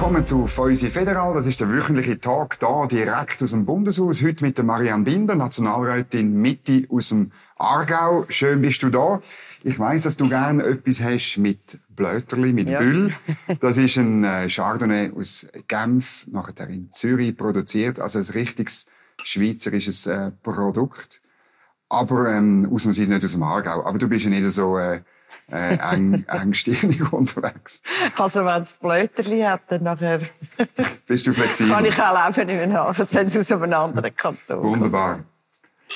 willkommen zu Feusi Federal. Das ist der wöchentliche Tag da direkt aus dem Bundeshaus. Heute mit der Marianne Binder, Nationalrätin Mitte aus dem Aargau. Schön bist du da. Ich weiß, dass du gerne etwas hast mit Blöterli, mit ja. Büll. Das ist ein äh, Chardonnay aus Genf, nachher in Zürich produziert. Also ein richtiges schweizerisches äh, Produkt. Aber ähm, ausnahmsweise nicht aus dem Aargau. Aber du bist ja nicht so äh, äh, eng, engstirnig unterwegs. Also wenn es Blöterli hat, dann nachher... Bist du flexibel? Kann ich auch leben in einem Hafen, wenn es aus einem anderen Kanton Wunderbar.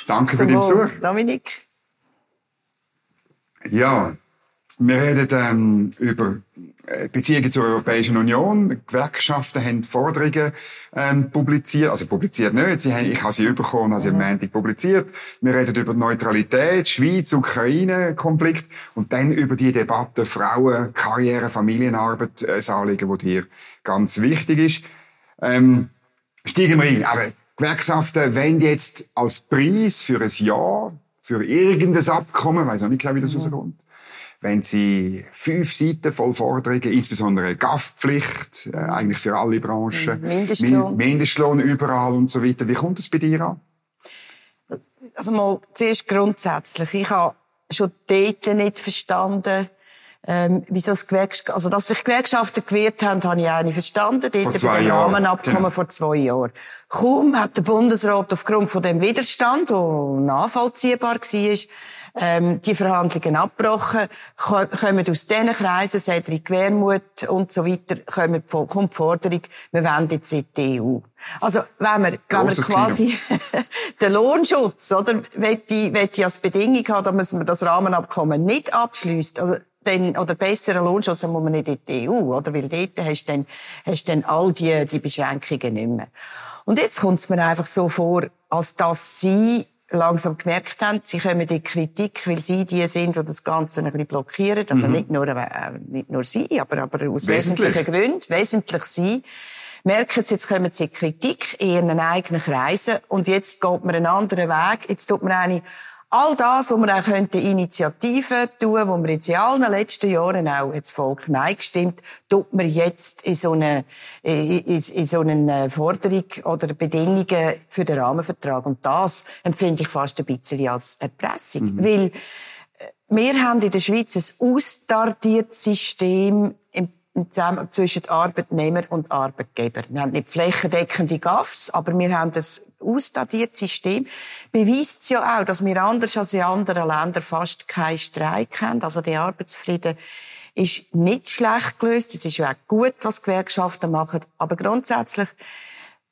Danke für deinen Besuch. Dominik. Ja, wir reden ähm, über äh, Beziehungen zur Europäischen Union. Gewerkschaften haben Forderungen ähm, publiziert, also publiziert nicht. Sie haben, ich habe sie bekommen, habe sie am mhm. Montag publiziert. Wir reden über Neutralität, Schweiz, Ukraine-Konflikt und dann über die Debatte Frauen, Karriere, Familienarbeit, äh, das Anliegen, das hier ganz wichtig ist. Ähm, steigen wir ein. Aber Gewerkschaften wollen jetzt als Preis für ein Jahr, für irgendein Abkommen, weiß auch nicht genau, wie das mhm. rauskommt, wenn sie fünf Seiten voll Forderungen, insbesondere GAF-Pflicht, äh, eigentlich für alle Branchen, Mindestlohn. Mindestlohn überall und so weiter. Wie kommt das bei dir an? Also mal zuerst grundsätzlich. Ich habe schon dort nicht verstanden, ähm, wieso das Gewerkschaft, also dass sich Gewerkschaften gewehrt haben, habe ich auch nicht verstanden. Dort vor zwei Jahren. Rahmenabkommen genau. vor zwei Jahren. Kaum hat der Bundesrat aufgrund von dem Widerstand, der nachvollziehbar war, ähm, die Verhandlungen abgebrochen, kommen aus diesen Kreisen, Cedric Wermuth und so weiter, kommt, kommt die Forderung, wir wollen jetzt in die EU. Also, wenn man, wenn man quasi den Lohnschutz, oder, möchte, möchte als Bedingung haben, dass man das Rahmenabkommen nicht abschließt, also, dann, oder besseren Lohnschutz, dann muss man nicht in die EU, oder? Weil dort hast du dann, hast du dann all die, die Beschränkungen nicht mehr. Und jetzt kommt es mir einfach so vor, als dass sie langsam gemerkt haben, sie kommen in die Kritik, weil sie die sind, die das Ganze ein bisschen blockieren. Also mhm. nicht, nur, äh, nicht nur sie, aber, aber aus Wesentlich. wesentlichen Gründen. Wesentlich sie. Merken sie, jetzt kommen sie in Kritik in ihren eigenen Kreisen und jetzt geht man einen anderen Weg. Jetzt tut man eine All das, wo man auch könnte Initiativen tun, wo man jetzt in allen letzten Jahren auch das Volk Nein gestimmt, tut man jetzt in so eine, in, in so eine Forderung oder Bedingungen für den Rahmenvertrag. Und das empfinde ich fast ein bisschen als Erpressung. Mhm. Weil, äh, wir haben in der Schweiz ein austardiertes System zwischen Arbeitnehmer und Arbeitgeber. Wir haben nicht flächendeckende GAFs, aber wir haben das ausstadiertes System. Beweist ja auch, dass wir anders als in anderen Ländern fast keinen Streik haben. Also der Arbeitsfrieden ist nicht schlecht gelöst. Es ist ja auch gut, was Gewerkschaften machen. Aber grundsätzlich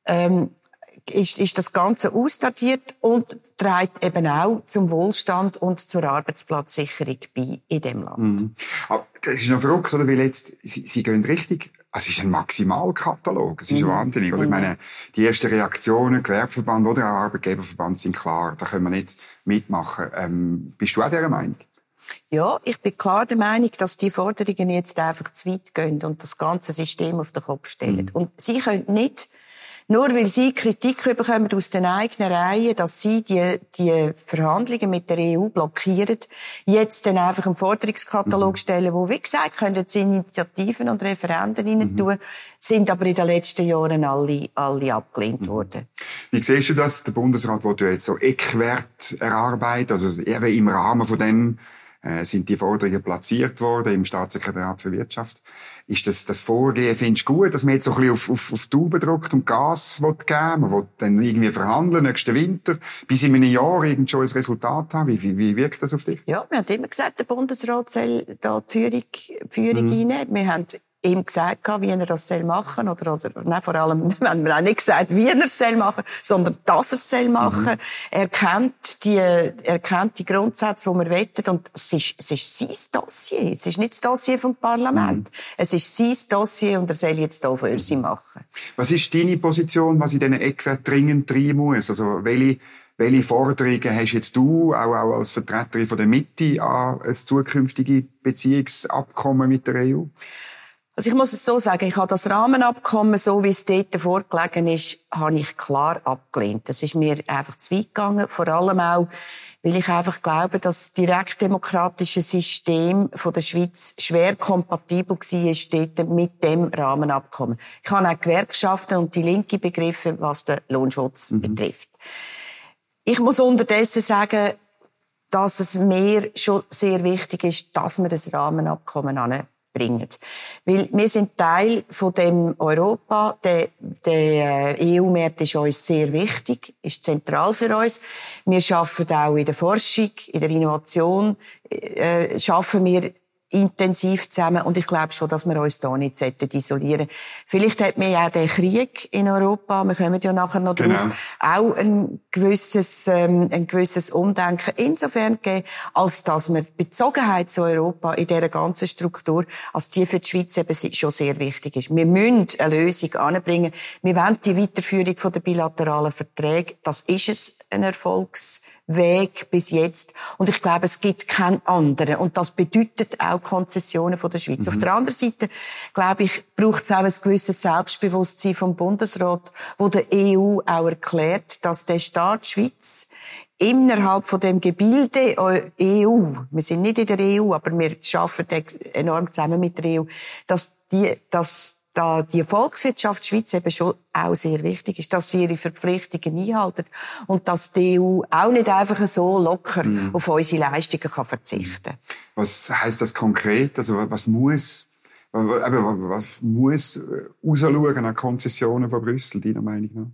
ähm, ist, ist das Ganze ausdatiert und trägt eben auch zum Wohlstand und zur Arbeitsplatzsicherung bei in dem Land. Mhm. Aber das ist noch verrückt, oder? Weil jetzt, Sie, Sie gehen richtig es ist ein Maximalkatalog. Es ist mhm. wahnsinnig. Oder? Ich mhm. meine, die ersten Reaktionen, Gewerbeverband oder auch Arbeitgeberverband sind klar. Da können wir nicht mitmachen. Ähm, bist du auch dieser Meinung? Ja, ich bin klar der Meinung, dass die Forderungen jetzt einfach zu weit gehen und das ganze System auf den Kopf stellen. Mhm. Und sie können nicht nur weil sie Kritik bekommen aus den eigenen Reihen, dass sie die, die Verhandlungen mit der EU blockieren, jetzt dann einfach einen Forderungskatalog mhm. stellen, wo, wie gesagt, können sie Initiativen und Referenden mhm. rein tun, sind aber in den letzten Jahren alle, alle abgelehnt mhm. worden. Wie siehst du das? Der Bundesrat will jetzt so Eckwert erarbeiten, also eben im Rahmen von dem äh, sind die Forderungen platziert worden im Staatssekretariat für Wirtschaft. Ist das, das Vorgehen, findest du gut, dass man jetzt so ein bisschen auf, auf, auf Tube drückt und Gas will geben Man will dann irgendwie verhandeln, nächsten Winter, bis in einem Jahr irgend schon ein Resultat haben. Wie, wie, wie wirkt das auf dich? Ja, wir haben immer gesagt, der Bundesrat soll da die Führung, die Führung mhm. Wir haben ihm gesagt, wie er das soll machen oder, oder nein, vor allem haben wir auch nicht gesagt, wie er es soll machen, sondern dass er es soll machen. Mhm. Er kennt die, er kennt die Grundsätze, die wir wettet und es ist, es ist sein Dossier. Es ist nicht das Dossier vom Parlament. Mhm. Es ist sein Dossier und er soll jetzt hier für sie machen. Was ist deine Position, was in diesen Eckwerten dringend rein muss? Also welche welche Forderungen hast jetzt du, auch, auch als Vertreterin von der Mitte, an ein zukünftiges Beziehungsabkommen mit der EU? Also ich muss es so sagen, ich habe das Rahmenabkommen, so wie es dort vorgelegen ist, habe ich klar abgelehnt. Das ist mir einfach zu weit gegangen, vor allem auch, weil ich einfach glaube, dass das direktdemokratische System von der Schweiz schwer kompatibel war dort mit dem Rahmenabkommen. Ich habe auch Gewerkschaften und die Linke begriffen, was den Lohnschutz mhm. betrifft. Ich muss unterdessen sagen, dass es mir schon sehr wichtig ist, dass wir das Rahmenabkommen bringen. Weil wir sind Teil von dem Europa. Der, der äh, EU-Markt ist uns sehr wichtig, ist zentral für uns. Wir schaffen auch in der Forschung, in der Innovation, äh, schaffen wir intensiv zusammen. Und ich glaube schon, dass wir uns da nicht isolieren sollten. Vielleicht hat mir ja der Krieg in Europa, wir kommen ja nachher noch genau. drauf, auch ein gewisses, ähm, ein gewisses Umdenken insofern gegeben, als dass wir Bezogenheit zu Europa in dieser ganzen Struktur, als die für die Schweiz eben schon sehr wichtig ist. Wir müssen eine Lösung anbringen. Wir wollen die Weiterführung der bilateralen Verträge. Das ist es, ein Erfolgsweg bis jetzt. Und ich glaube, es gibt keinen anderen. Und das bedeutet auch Konzessionen von der Schweiz. Mhm. Auf der anderen Seite, glaube ich, braucht es auch ein gewisses Selbstbewusstsein vom Bundesrat, wo der EU auch erklärt, dass der Staat Schweiz innerhalb von dem Gebilde EU, wir sind nicht in der EU, aber wir arbeiten enorm zusammen mit der EU, dass die, dass da die Volkswirtschaft Schweiz eben schon auch sehr wichtig ist, dass sie ihre Verpflichtungen einhalten und dass die EU auch nicht einfach so locker mhm. auf unsere Leistungen kann verzichten Was heißt das konkret? Also was muss was muss rausschauen an Konzessionen von Brüssel, deiner Meinung nach?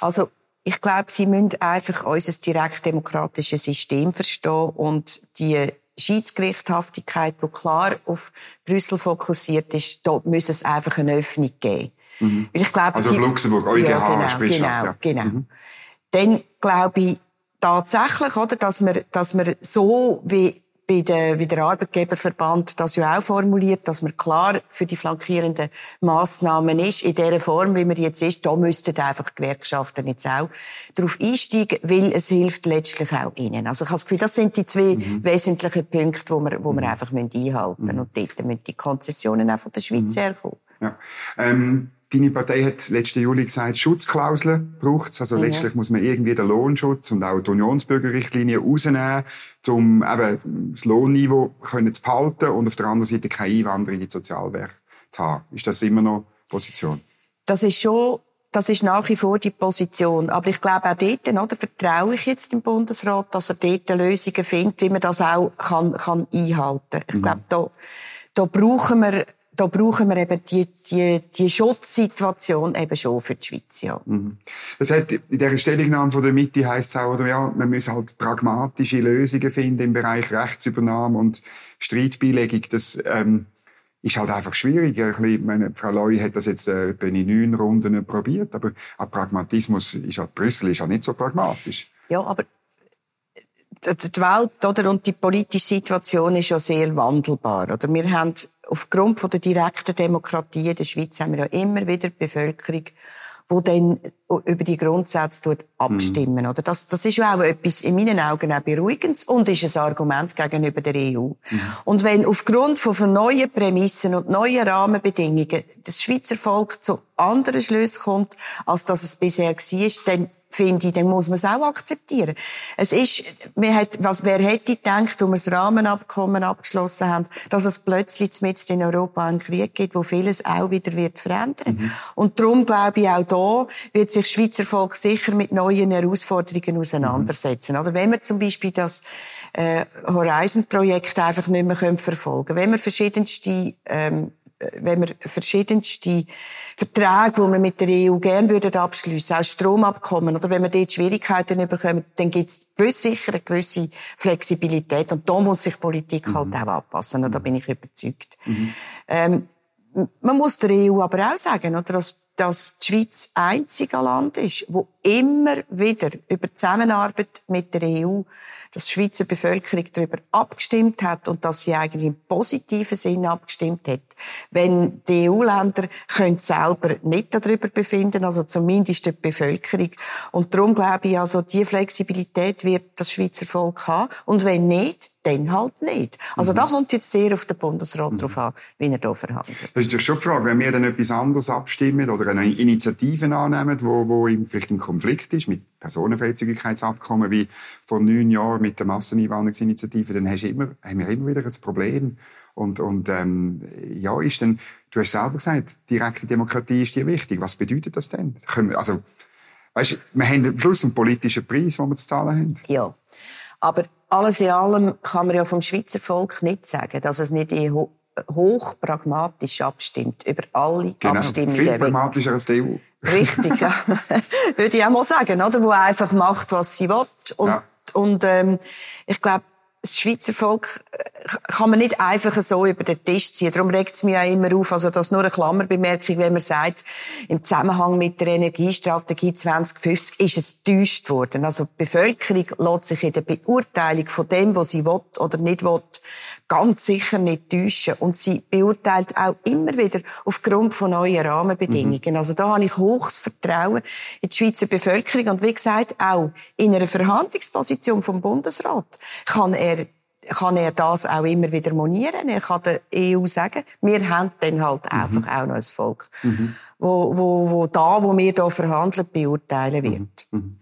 Also ich glaube, sie müssen einfach unser direktdemokratisches System verstehen und die Schiedsgerichthaftigkeit, die klar auf Brüssel fokussiert ist, da muss es einfach eine Öffnung geben. Mhm. Ich glaube, also auf die, Luxemburg, EuGH, ja, genau, genau, genau. Mhm. Dann glaube ich tatsächlich, oder, dass wir, dass wir so wie bei der, wie der Arbeitgeberverband das ja auch formuliert, dass man klar für die flankierenden Massnahmen ist, in der Form, wie man jetzt ist, da müssten einfach Gewerkschaften jetzt auch darauf einsteigen, weil es hilft letztlich auch ihnen. Also ich habe das Gefühl, das sind die zwei mhm. wesentlichen Punkte, wo wir, wo wir mhm. einfach einhalten müssen. Mhm. Und dort müssen die Konzessionen auch von der Schweiz mhm. herkommen. Ja. Ähm Deine Partei hat letzten Juli gesagt, Schutzklauseln braucht es. Also ja. letztlich muss man irgendwie den Lohnschutz und auch die Unionsbürgerrichtlinie rausnehmen, um eben das Lohnniveau können zu behalten und auf der anderen Seite keine Einwanderung in die Sozialwerke zu haben. Ist das immer noch Position? Das ist schon das ist nach wie vor die Position. Aber ich glaube auch dort, oder, vertraue ich jetzt dem Bundesrat, dass er dort Lösungen findet, wie man das auch kann, kann einhalten kann. Ich mhm. glaube, da, da brauchen wir da brauchen wir eben die, die, die Schutzsituation eben schon für die Schweiz, ja. Mhm. Das hat, in dieser Stellungnahme von der Mitte heisst es auch, oder ja, man muss halt pragmatische Lösungen finden im Bereich Rechtsübernahme und Streitbeilegung. Das, ähm, ist halt einfach schwierig. Ich meine, Frau Loi hat das jetzt äh, in neun Runden probiert, aber ein Pragmatismus ist halt, Brüssel ist ja nicht so pragmatisch. Ja, aber die Welt oder, und die politische Situation ist ja sehr wandelbar. Oder? Wir haben aufgrund von der direkten Demokratie in der Schweiz haben wir ja immer wieder die Bevölkerung, die dann über die Grundsätze abstimmen. Mhm. Oder? Das, das ist ja auch etwas in meinen Augen auch beruhigendes und ist ein Argument gegenüber der EU. Mhm. Und wenn aufgrund von neuen Prämissen und neuen Rahmenbedingungen das Schweizer Volk zu anderen Schlüssen kommt, als das es bisher war, dann finde ich, dann muss man es auch akzeptieren. Es ist, wer, hat, was, wer hätte gedacht, als wir das Rahmenabkommen abgeschlossen haben, dass es plötzlich mit in Europa einen Krieg gibt, wo vieles auch wieder wird verändern. Mhm. Und darum glaube ich, auch da wird sich Schweizer Volk sicher mit neuen Herausforderungen auseinandersetzen. Mhm. Oder wenn wir zum Beispiel das äh, Horizon-Projekt einfach nicht mehr verfolgen können, wenn wir verschiedenste ähm, wenn wir verschiedenste Verträge, die wir mit der EU gerne würden abschliessen, auch Stromabkommen, oder wenn wir dort Schwierigkeiten bekommen, dann gibt es sicher eine gewisse Flexibilität und da muss sich Politik halt mhm. halt auch anpassen, und da bin ich überzeugt. Mhm. Ähm, man muss der EU aber auch sagen, oder, dass, dass die Schweiz einzige Land ist, wo immer wieder über die Zusammenarbeit mit der EU dass die Schweizer Bevölkerung darüber abgestimmt hat und dass sie eigentlich im positiven Sinn abgestimmt hat. Wenn die EU-Länder können selber nicht darüber befinden, also zumindest die Bevölkerung. Und darum glaube ich, also, die Flexibilität wird das Schweizer Volk haben. Und wenn nicht, dann halt nicht. Also mhm. da kommt jetzt sehr auf den Bundesrat mhm. drauf an, wie er da verhandelt. Das ist natürlich schon die Frage, wenn wir dann etwas anderes abstimmen oder eine Initiative annehmen, wo, wo vielleicht ein Konflikt ist mit Personenfreizügigkeitsabkommen wie vor neun Jahren mit der Masseneinwanderungsinitiative, dann hast du immer, haben wir immer wieder ein Problem. Und, und ähm, ja, ist denn, du hast selber gesagt, direkte Demokratie ist dir wichtig. Was bedeutet das denn? Also, weißt, wir haben am Schluss einen politischen Preis, den wir zu zahlen haben. Ja, aber alles in allem kann man ja vom Schweizer Volk nicht sagen, dass es nicht eh ho hoch pragmatisch abstimmt über alle genau. Abstimmungen. Viel pragmatischer als die EU. Richtig, ja. Würde ich auch mal sagen, oder? Wo einfach macht, was sie will. Und, ja. und ähm, ich glaube, das Schweizer Volk kann man nicht einfach so über den Tisch ziehen. Darum regt es mich auch immer auf, also das ist nur eine Klammerbemerkung, wenn man sagt, im Zusammenhang mit der Energiestrategie 2050 ist es täuscht worden. Also die Bevölkerung lässt sich in der Beurteilung von dem, was sie will oder nicht will, ganz sicher nicht täuschen. Und sie beurteilt auch immer wieder aufgrund von neuen Rahmenbedingungen. Mhm. Also da habe ich hohes Vertrauen in die Schweizer Bevölkerung. Und wie gesagt, auch in einer Verhandlungsposition vom Bundesrat kann er kann er das auch immer wieder monieren. Er kann der EU sagen, wir haben dann halt mhm. einfach auch noch ein Volk, mhm. wo, wo, wo da, wo wir hier verhandeln, beurteilen wird. Mhm. mhm.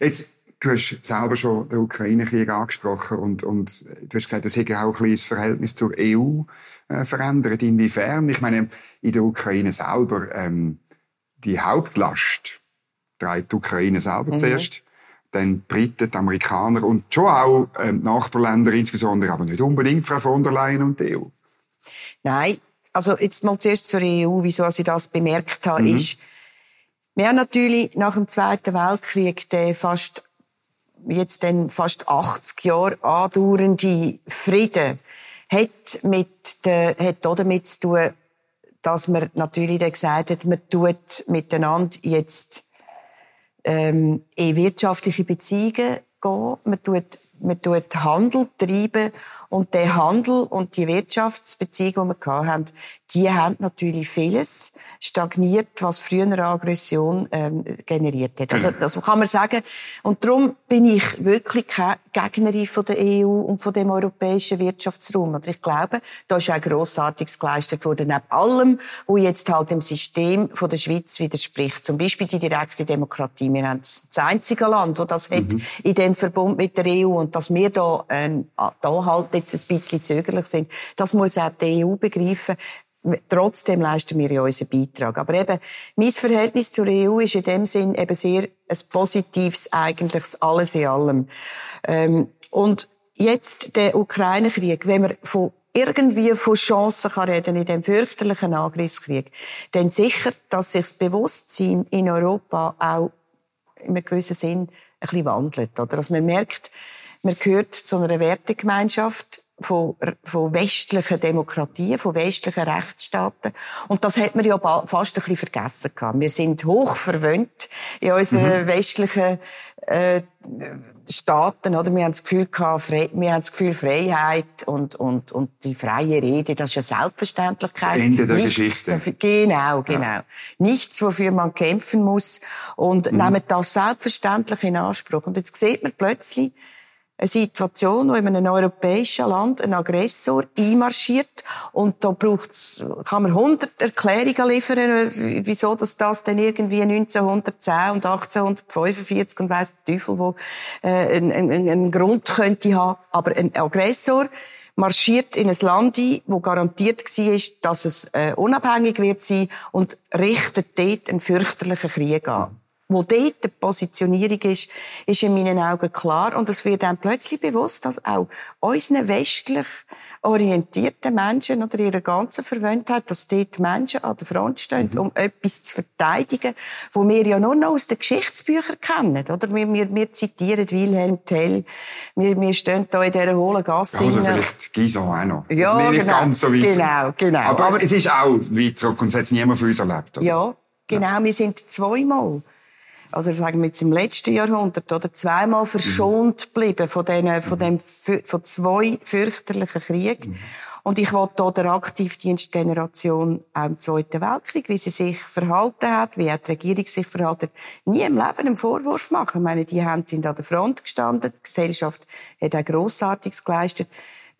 Jetzt Du hast selber schon den Ukraine-Krieg angesprochen und, und du hast gesagt, das hätte auch ein bisschen das Verhältnis zur EU äh, verändert. Inwiefern? Ich meine, in der Ukraine selber, ähm, die Hauptlast trägt die Ukraine selber mhm. zuerst, dann Briten, die Amerikaner und schon auch ähm, Nachbarländer insbesondere, aber nicht unbedingt Frau von der Leyen und die EU. Nein, also jetzt mal zuerst zur EU, wieso ich das bemerkt habe, mhm. ist, wir haben natürlich nach dem Zweiten Weltkrieg den fast jetzt dann fast 80 Jahre andauernde Frieden hat mit der, hat damit zu tun, dass man natürlich dann gesagt hat, man tut miteinander jetzt ähm, in wirtschaftliche Beziehungen gehen, man tut man tut Handel treiben und der Handel und die Wirtschaftsbeziehungen, die wir hatten, die haben natürlich vieles stagniert, was früher eine Aggression ähm, generiert hat. Also das kann man sagen. Und darum bin ich wirklich keine Gegnerin von der EU und von dem europäischen Wirtschaftsraum. Und ich glaube, da ist auch Grossartiges geleistet worden, neben allem, wo jetzt halt dem System von der Schweiz widerspricht. Zum Beispiel die direkte Demokratie. Wir haben das einzige Land, das das mhm. hat in dem Verbund mit der EU. Und dass wir da, ähm, da halt jetzt ein bisschen zögerlich sind, das muss auch die EU begreifen. Trotzdem leisten wir ja unseren Beitrag. Aber eben, mein Verhältnis zur EU ist in dem Sinn eben sehr ein positives, eigentliches Alles in allem. Ähm, und jetzt der Ukraine-Krieg, wenn man von irgendwie von Chancen kann reden in dem fürchterlichen Angriffskrieg, dann sicher, dass sich das Bewusstsein in Europa auch in einem gewissen Sinn ein bisschen wandelt. Oder? Dass man merkt, man gehört zu einer Wertegemeinschaft von, von westlichen Demokratien, von westlichen Rechtsstaaten. Und das hat man ja fast ein bisschen vergessen gehabt. Wir sind hoch verwöhnt in unseren mhm. westlichen äh, Staaten, oder? Wir haben das Gefühl gehabt, wir haben das Gefühl Freiheit und, und, und die freie Rede, das ist ja Selbstverständlichkeit. Das Ende der Nichts Geschichte. Dafür, genau, genau. Ja. Nichts, wofür man kämpfen muss und mhm. nehmen das selbstverständlich in Anspruch. Und jetzt sieht man plötzlich, eine Situation, wo in einem europäischen Land ein Aggressor einmarschiert und da braucht's, kann man 100 Erklärungen liefern, wieso das, das dann irgendwie 1910 und 1845 und weiss der Teufel, wo äh, einen, einen, einen Grund könnte haben. Aber ein Aggressor marschiert in ein Land ein, wo garantiert war, dass es äh, unabhängig wird sein und richtet dort einen fürchterlichen Krieg an wo dort die Positionierung ist, ist in meinen Augen klar. Und es wird dann plötzlich bewusst, dass auch unseren westlich orientierten Menschen oder ihrer ganzen Verwöhntheit, dass dort Menschen an der Front stehen, mhm. um etwas zu verteidigen, wo wir ja nur noch aus den Geschichtsbüchern kennen. Oder wir, wir, wir zitieren Wilhelm Tell, wir, wir stehen da in dieser hohlen Gasse. Ja, oder vielleicht Gison auch noch. Ja, wir genau. ganz so weit. Genau, genau. Aber, Aber es ist auch weit zurück und es hat niemand von uns erlebt. Oder? Ja, genau. Ja. Wir sind zweimal also sagen wir jetzt im letzten Jahrhundert oder zweimal verschont geblieben von, den, von, dem, von zwei fürchterlichen Kriegen. Und ich wollte hier der Aktivdienstgeneration auch im Zweiten Weltkrieg, wie sie sich verhalten hat, wie auch die Regierung sich verhalten hat, nie im Leben einen Vorwurf machen. Ich meine, die haben sind an der Front gestanden, die Gesellschaft hat auch Grossartiges geleistet.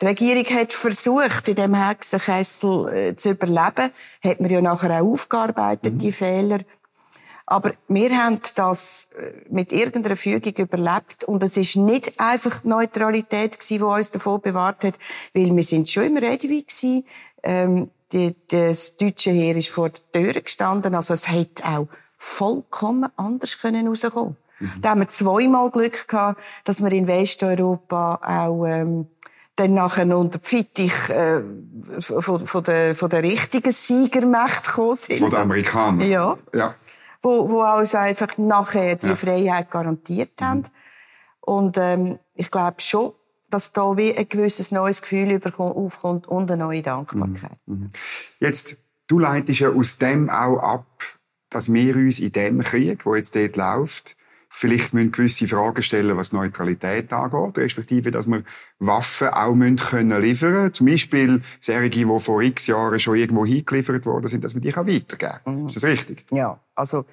Die Regierung hat versucht, in dem Hexenkessel äh, zu überleben, hat man ja nachher auch aufgearbeitet, mhm. die Fehler. Aber wir haben das äh, mit irgendeiner Fügung überlebt und es ist nicht einfach die Neutralität gewesen, die uns davor bewahrt hat, weil wir sind schon immer ready gewesen. Ähm, die, das deutsche Heer ist vor der Tür gestanden, also es hätte auch vollkommen anders können rauskommen. Mhm. Da haben wir zweimal Glück gehabt, dass wir in Westeuropa auch ähm, dann nachher unter die Fittich äh, von, von, der, von der richtigen Siegermacht gekommen sind. Von den Amerikanern? Ja. ja wo, wo uns einfach nachher die ja. Freiheit garantiert haben. Mhm. Und ähm, ich glaube schon, dass da wie ein gewisses neues Gefühl aufkommt und eine neue Dankbarkeit. Mhm. mhm. Jetzt, du leitest ja aus dem auch ab, dass wir uns in dem Krieg, wo jetzt dort läuft, vielleicht müssen gewisse Fragen stellen, was Neutralität angeht, respektive, dass wir Waffen auch müssen können liefern Zum Beispiel Serien, die vor x Jahren schon irgendwo hingeliefert worden sind, dass wir die weitergeben können. Mhm. Ist das richtig? Ja, also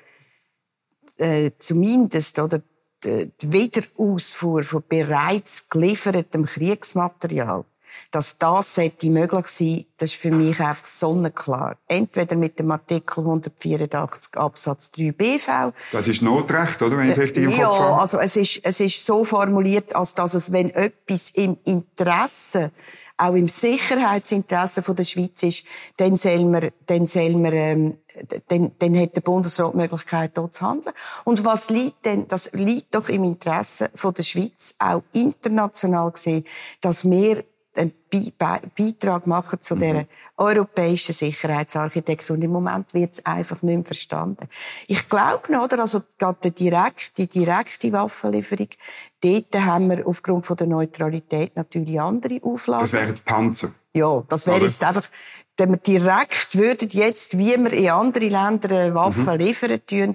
äh, zumindest oder die Wiederausfuhr von bereits geliefertem Kriegsmaterial dass das sollte möglich sein, das ist für mich einfach sonnenklar. Entweder mit dem Artikel 184 Absatz 3 BV. Das ist Notrecht, oder? Wenn ich es richtig im ja, Kopf habe. also es ist, es ist so formuliert, als dass es, wenn etwas im Interesse auch im Sicherheitsinteresse der Schweiz ist, dann soll man, dann soll man, ähm, dann, dann hat der Bundesrat die Möglichkeit, dort zu handeln. Und was liegt denn, das liegt doch im Interesse der Schweiz, auch international gesehen, dass wir einen Beitrag machen zu dieser mhm. europäischen Sicherheitsarchitektur. Und im Moment wird es einfach nicht mehr verstanden. Ich glaube noch, oder? Also, gerade die direkte, die direkte Waffenlieferung, dort haben wir aufgrund von der Neutralität natürlich andere Auflagen. Das wären die Panzer. Ja, das wäre jetzt einfach, wenn wir direkt würden jetzt, wie wir in andere Länder Waffen mhm. liefern tun,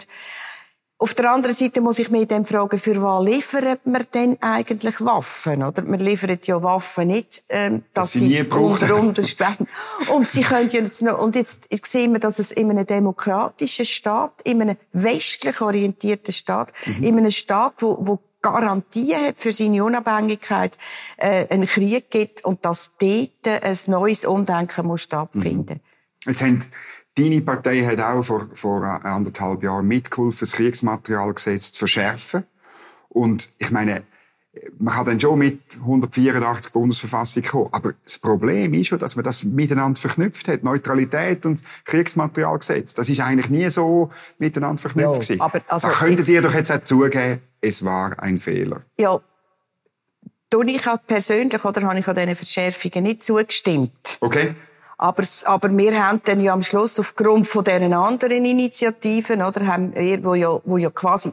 auf der anderen Seite muss ich mich dann fragen, für was liefert man denn eigentlich Waffen? Oder? Man liefert ja Waffen nicht, ähm, dass das sie unter Umständen... Und sie können ja jetzt noch, und jetzt sehen wir, dass es in einem demokratischen Staat, in einem westlich orientierten Staat, mhm. in einem Staat, wo, wo Garantien hat für seine Unabhängigkeit, äh, einen Krieg gibt und dass dort ein neues Umdenken muss stattfinden. Mhm. Jetzt haben Deine Partei hat auch vor, vor anderthalb Jahren mitgeholfen, das Kriegsmaterialgesetz zu verschärfen. Und ich meine, man kann dann schon mit 184 Bundesverfassung kommen. Aber das Problem ist schon, dass man das miteinander verknüpft hat. Neutralität und Kriegsmaterialgesetz. Das ist eigentlich nie so miteinander verknüpft. Ja, aber also, da könntet ihr doch jetzt auch zugeben, es war ein Fehler. Ja. Tue ich auch persönlich, oder habe ich an diesen Verschärfungen nicht zugestimmt? Okay. Aber, aber wir haben dann ja am Schluss aufgrund von diesen anderen Initiativen, oder, haben wir, wo ja, wo ja quasi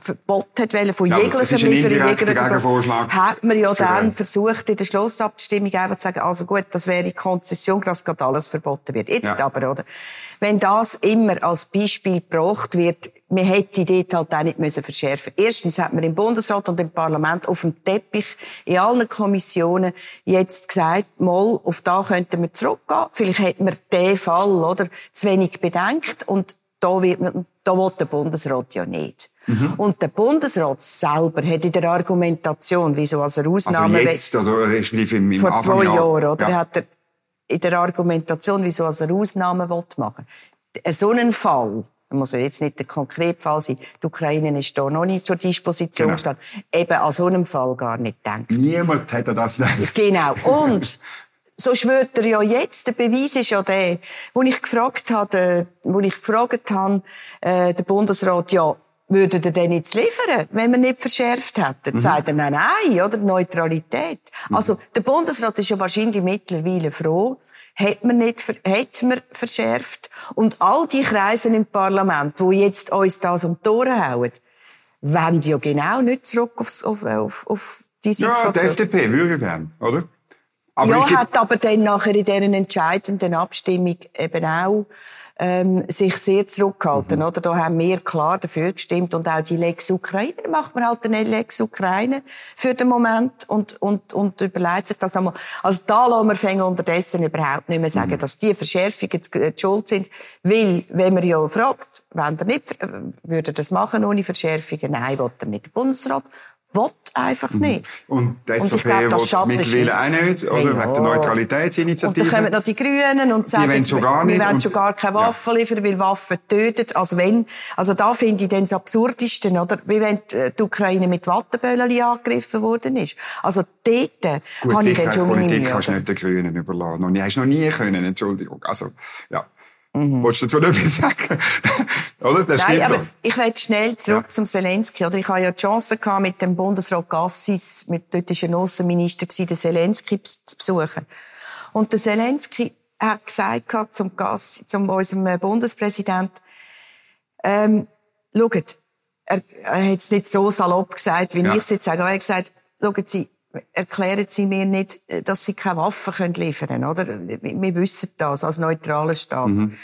Verbot hat wollen, von ja, jeglichen Lieferungen, hat man ja dann den. versucht, in der Schlussabstimmung einfach zu sagen, also gut, das wäre Konzession, dass gerade alles verboten wird. Jetzt ja. aber, oder? Wenn das immer als Beispiel gebracht wird, man hätte die dort halt auch nicht müssen verschärfen Erstens hat man im Bundesrat und im Parlament auf dem Teppich in allen Kommissionen jetzt gesagt, mal, auf da könnten wir zurückgehen. Vielleicht hätten wir den Fall, oder, zu wenig bedenkt und da wird man, da will der Bundesrat ja nicht. Mhm. Und der Bundesrat selber hat in der Argumentation, wieso als er Ausnahme... Also jetzt, oder respektive im, im Vor zwei Jahren, oder? Ja. Hat er in der Argumentation, wieso als er Ausnahmen machen will. So einen Fall, das muss ja jetzt nicht der konkrete Fall sein. Die Ukraine ist da noch nicht zur Disposition genau. gestanden. Eben an so einem Fall gar nicht gedacht. Niemand hätte das nicht. Genau. Und so schwört er ja jetzt. Der Beweis ist ja der, wo ich gefragt habe, wo ich gefragt habe, äh, der Bundesrat, ja, würde er denn jetzt liefern, wenn wir nicht verschärft hätten? Mhm. Sagt er, nein, nein, oder? Neutralität. Mhm. Also, der Bundesrat ist ja wahrscheinlich mittlerweile froh, hat man nicht, hat man verschärft. Und all die Kreise im Parlament, die jetzt uns das um die Ohren hauen, wollen ja genau nicht zurück aufs, auf, auf, auf die Situation. Ja, die FDP würde gerne, oder? Aber ja, hat aber dann nachher in dieser entscheidenden Abstimmung eben auch ähm, sich sehr zurückhalten, mhm. oder? Da haben wir klar dafür gestimmt und auch die Lex Ukraine, da macht man halt eine Lex Ukraine für den Moment und, und, und überlegt sich das nochmal. Also da lassen wir unterdessen überhaupt nicht mehr sagen, mhm. dass die Verschärfungen die schuld sind, weil, wenn man ja fragt, wenn er nicht, würde das machen ohne Verschärfungen? Nein, will er nicht. Der Bundesrat will einfach nicht. Und die SVP und will mittlerweile auch nicht, oder? Ja. Wegen der Neutralitätsinitiative. Und dann kommen noch die Grünen und sagen, die schon gar nicht. wir wollen schon gar keine Waffen ja. liefern, weil Waffen töten. Also wenn, also da finde ich dann das Absurdeste, oder? Wie wenn die Ukraine mit Watteböllen angegriffen worden ist. Also dort Gut, habe ich dann schon meine Mühe. kannst du nicht den Grünen überlassen. Und hast noch nie können, Entschuldigung. Also, ja. Mhm. Wolltest du dazu noch etwas sagen? oder? Das Nein, aber ich will schnell zurück ja. zum Zelensky. Oder? Ich hatte ja die Chance gehabt, mit dem Bundesrat Gassis, mit, dort war ein Außenminister, den Zelensky zu besuchen. Und der Zelensky hat gesagt zum Gassis, zum unserem Bundespräsident, ähm, schaut, er, er hat es nicht so salopp gesagt, wie ja. ich es jetzt sage, aber er hat gesagt, schauen Sie, erklären Sie mir nicht, dass Sie keine Waffen können liefern können, oder? Wir wissen das als neutraler Staat. Mhm.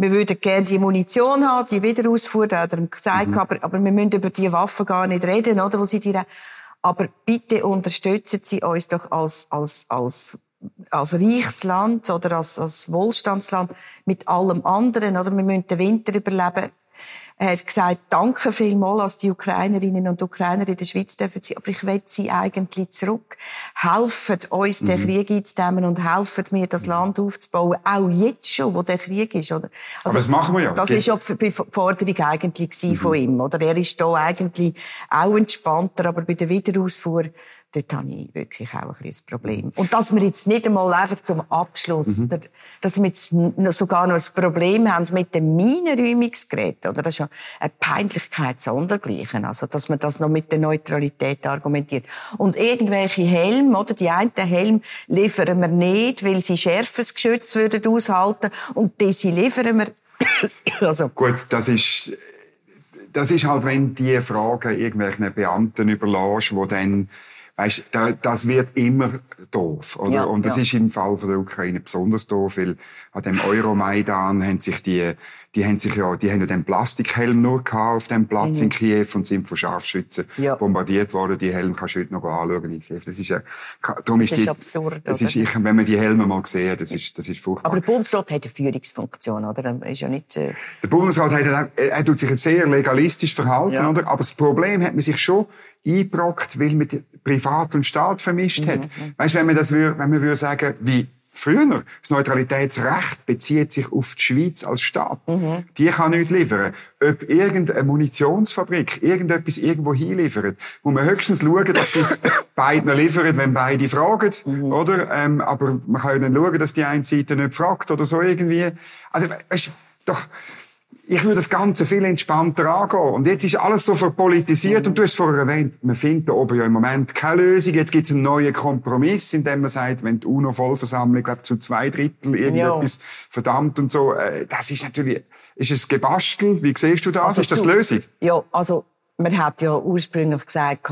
Wir würden gerne die Munition haben, die Wiederausfuhr, da hat er gesagt, mhm. aber, aber wir müssen über die Waffen gar nicht reden, oder? Wo Sie die, aber bitte unterstützen Sie uns doch als, als, als als Reichsland oder als, als Wohlstandsland mit allem anderen, oder? Wir müssen den Winter überleben. Er hat gesagt, danke vielmals, als die Ukrainerinnen und Ukrainer in der Schweiz dürfen sie, aber ich will sie eigentlich zurück. Helfen uns, den mhm. Krieg einzudämmen und helfen mir, das Land aufzubauen. Auch jetzt schon, wo der Krieg ist, oder? Also, aber das machen wir ja. Das ist auch die Forderung eigentlich mhm. von ihm, oder? Er ist da eigentlich auch entspannter, aber bei der Wiederausfuhr dort habe ich wirklich auch ein bisschen Problem. Und dass wir jetzt nicht einmal einfach zum Abschluss, mhm. dass wir jetzt sogar noch ein Problem haben mit dem Minenräumungsgerät, oder? Das ist ja eine Peinlichkeit sondergleichen. Also, dass man das noch mit der Neutralität argumentiert. Und irgendwelche Helme, oder? Die einen Helm liefern wir nicht, weil sie schärferes Geschütz würden aushalten und diese liefern wir also. Gut, das ist, das ist halt, wenn die Fragen irgendwelchen Beamten überlässt, die dann Weißt, das wird immer doof, oder? Ja, und das ja. ist im Fall von der Ukraine besonders doof, weil an dem Euromaidan haben sich die, die haben sich ja, die haben ja den Plastikhelm nur gehabt auf dem Platz mhm. in Kiew und sind von Scharfschützen ja. bombardiert worden. Die Helme kannst du heute noch anschauen in Kiew. Das ist ja, darum das ist die, absurd, das ist, ich, wenn man die Helme mal sehen, das ist, das ist furchtbar. Aber der Bundesrat hat eine Führungsfunktion, oder? Er ist ja nicht, äh... Der Bundesrat hat, er, er tut sich jetzt sehr legalistisch verhalten, oder? Aber das Problem hat man sich schon eingebrockt, weil man Privat und Staat vermischt mhm. hat. Mhm. Weißt, wenn man das würde, wenn man würde sagen, wie früher, das Neutralitätsrecht bezieht sich auf die Schweiz als Staat. Mhm. Die kann nichts liefern. Ob irgendeine Munitionsfabrik irgendetwas irgendwo hinliefert, muss man höchstens schauen, dass sie es beiden liefert, wenn beide fragen, mhm. oder? Ähm, aber man kann dann schauen, dass die eine Seite nicht fragt oder so irgendwie. Also, weißt, doch, ich würde das Ganze viel entspannter angehen. Und jetzt ist alles so verpolitisiert. Mhm. Und du hast es vorher erwähnt, man findet da oben ja im Moment keine Lösung. Jetzt gibt es einen neuen Kompromiss, in dem man sagt, wenn die UNO-Vollversammlung, glaube zu zwei Drittel irgendetwas ja. verdammt und so, äh, das ist natürlich, ist es Gebastel? Wie siehst du das? Also ist das die Lösung? Ja, also, man hat ja ursprünglich gesagt,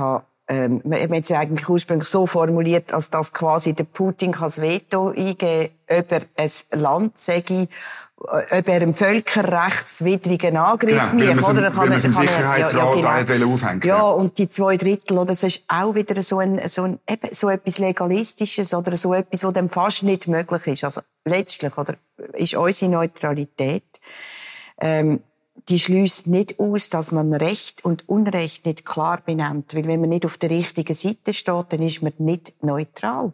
ähm, man hat es ja eigentlich ursprünglich so formuliert, als dass quasi der Putin das Veto eingeben ob er ein Land sage, ob er einen völkerrechtswidrigen Angriff genau, macht, oder? Kann, er, kann Sicherheitsrat ja, ja, genau. aufhängen. Ja, und die zwei Drittel, oder? Das ist auch wieder so ein, so ein, eben, so etwas Legalistisches oder so etwas, was dem fast nicht möglich ist. Also, letztlich, oder? Ist unsere Neutralität, ähm, die schließt nicht aus, dass man Recht und Unrecht nicht klar benennt. Weil wenn man nicht auf der richtigen Seite steht, dann ist man nicht neutral.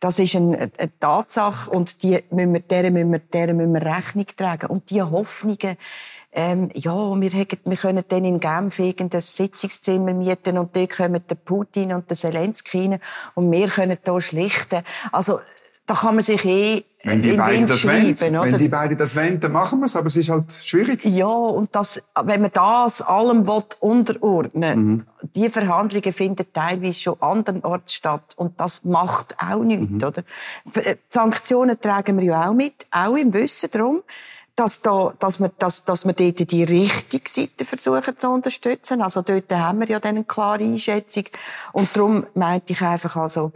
Das ist eine, eine Tatsache und die müssen wir, der müssen wir, der müssen wir Rechnung tragen. Und die Hoffnungen, ähm, ja, wir, haben, wir können dann in Genf ein Sitzungszimmer mieten und dort kommen der Putin und der Zelensky rein und wir können hier schlichten. Also, da kann man sich eh wenn die beiden das wollen, wenn die beiden das wollen, dann machen wir es, aber es ist halt schwierig. Ja, und das, wenn man das allem will, unterordnen mhm. die Verhandlungen finden teilweise schon andernorts statt und das macht auch nichts, mhm. oder? Äh, Sanktionen tragen wir ja auch mit, auch im Wissen darum, dass, da, dass, wir, dass, dass wir dort die richtige Seite versuchen zu unterstützen. Also dort haben wir ja dann eine klare Einschätzung. Und darum meinte ich einfach also,